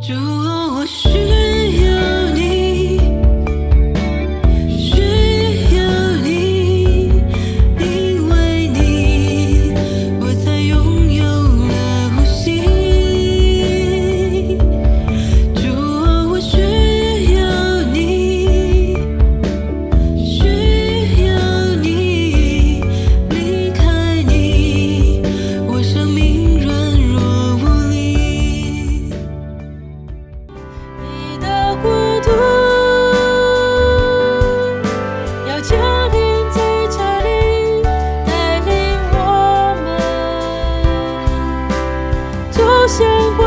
主，我想过